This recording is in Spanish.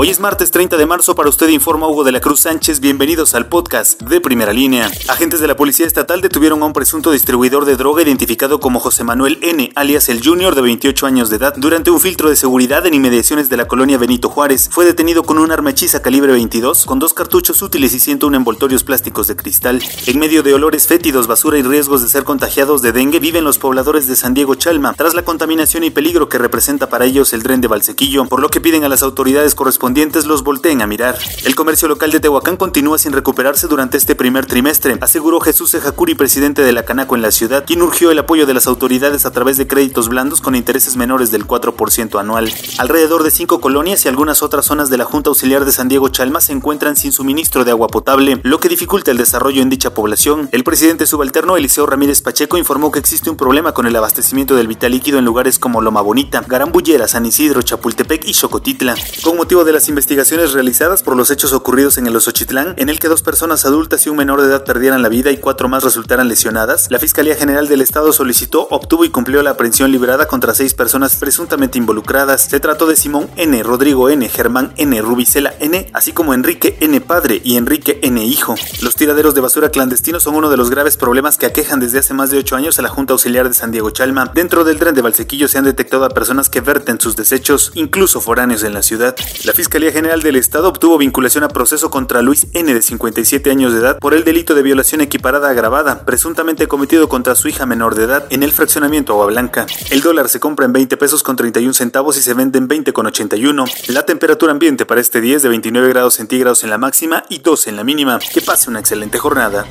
Hoy es martes 30 de marzo, para usted informa Hugo de la Cruz Sánchez, bienvenidos al podcast de Primera Línea. Agentes de la Policía Estatal detuvieron a un presunto distribuidor de droga identificado como José Manuel N., alias el Junior, de 28 años de edad, durante un filtro de seguridad en inmediaciones de la colonia Benito Juárez. Fue detenido con un arma hechiza calibre 22, con dos cartuchos útiles y 101 envoltorios plásticos de cristal. En medio de olores fétidos, basura y riesgos de ser contagiados de dengue, viven los pobladores de San Diego Chalma, tras la contaminación y peligro que representa para ellos el dren de Valsequillo, por lo que piden a las autoridades correspondientes los volteen a mirar. El comercio local de Tehuacán continúa sin recuperarse durante este primer trimestre, aseguró Jesús Ejacuri, presidente de la Canaco en la ciudad, quien urgió el apoyo de las autoridades a través de créditos blandos con intereses menores del 4% anual. Alrededor de cinco colonias y algunas otras zonas de la Junta Auxiliar de San Diego Chalma se encuentran sin suministro de agua potable, lo que dificulta el desarrollo en dicha población. El presidente subalterno Eliseo Ramírez Pacheco informó que existe un problema con el abastecimiento del vital líquido en lugares como Loma Bonita, Garambullera, San Isidro, Chapultepec y Xocotitla. Con motivo de la las investigaciones realizadas por los hechos ocurridos en el Osochitlán, en el que dos personas adultas y un menor de edad perdieran la vida y cuatro más resultaran lesionadas, la Fiscalía General del Estado solicitó, obtuvo y cumplió la aprehensión liberada contra seis personas presuntamente involucradas. Se trató de Simón N., Rodrigo N., Germán N., Rubicela N., así como Enrique N. Padre y Enrique N. Hijo. Los tiraderos de basura clandestinos son uno de los graves problemas que aquejan desde hace más de ocho años a la Junta Auxiliar de San Diego Chalma. Dentro del tren de Valsequillo se han detectado a personas que verten sus desechos, incluso foráneos en la ciudad. La Fiscalía General del Estado obtuvo vinculación a proceso contra Luis N. de 57 años de edad por el delito de violación equiparada agravada, presuntamente cometido contra su hija menor de edad en el fraccionamiento Agua Blanca. El dólar se compra en 20 pesos con 31 centavos y se vende en 20 con 81. La temperatura ambiente para este día es de 29 grados centígrados en la máxima y 12 en la mínima. Que pase una excelente jornada.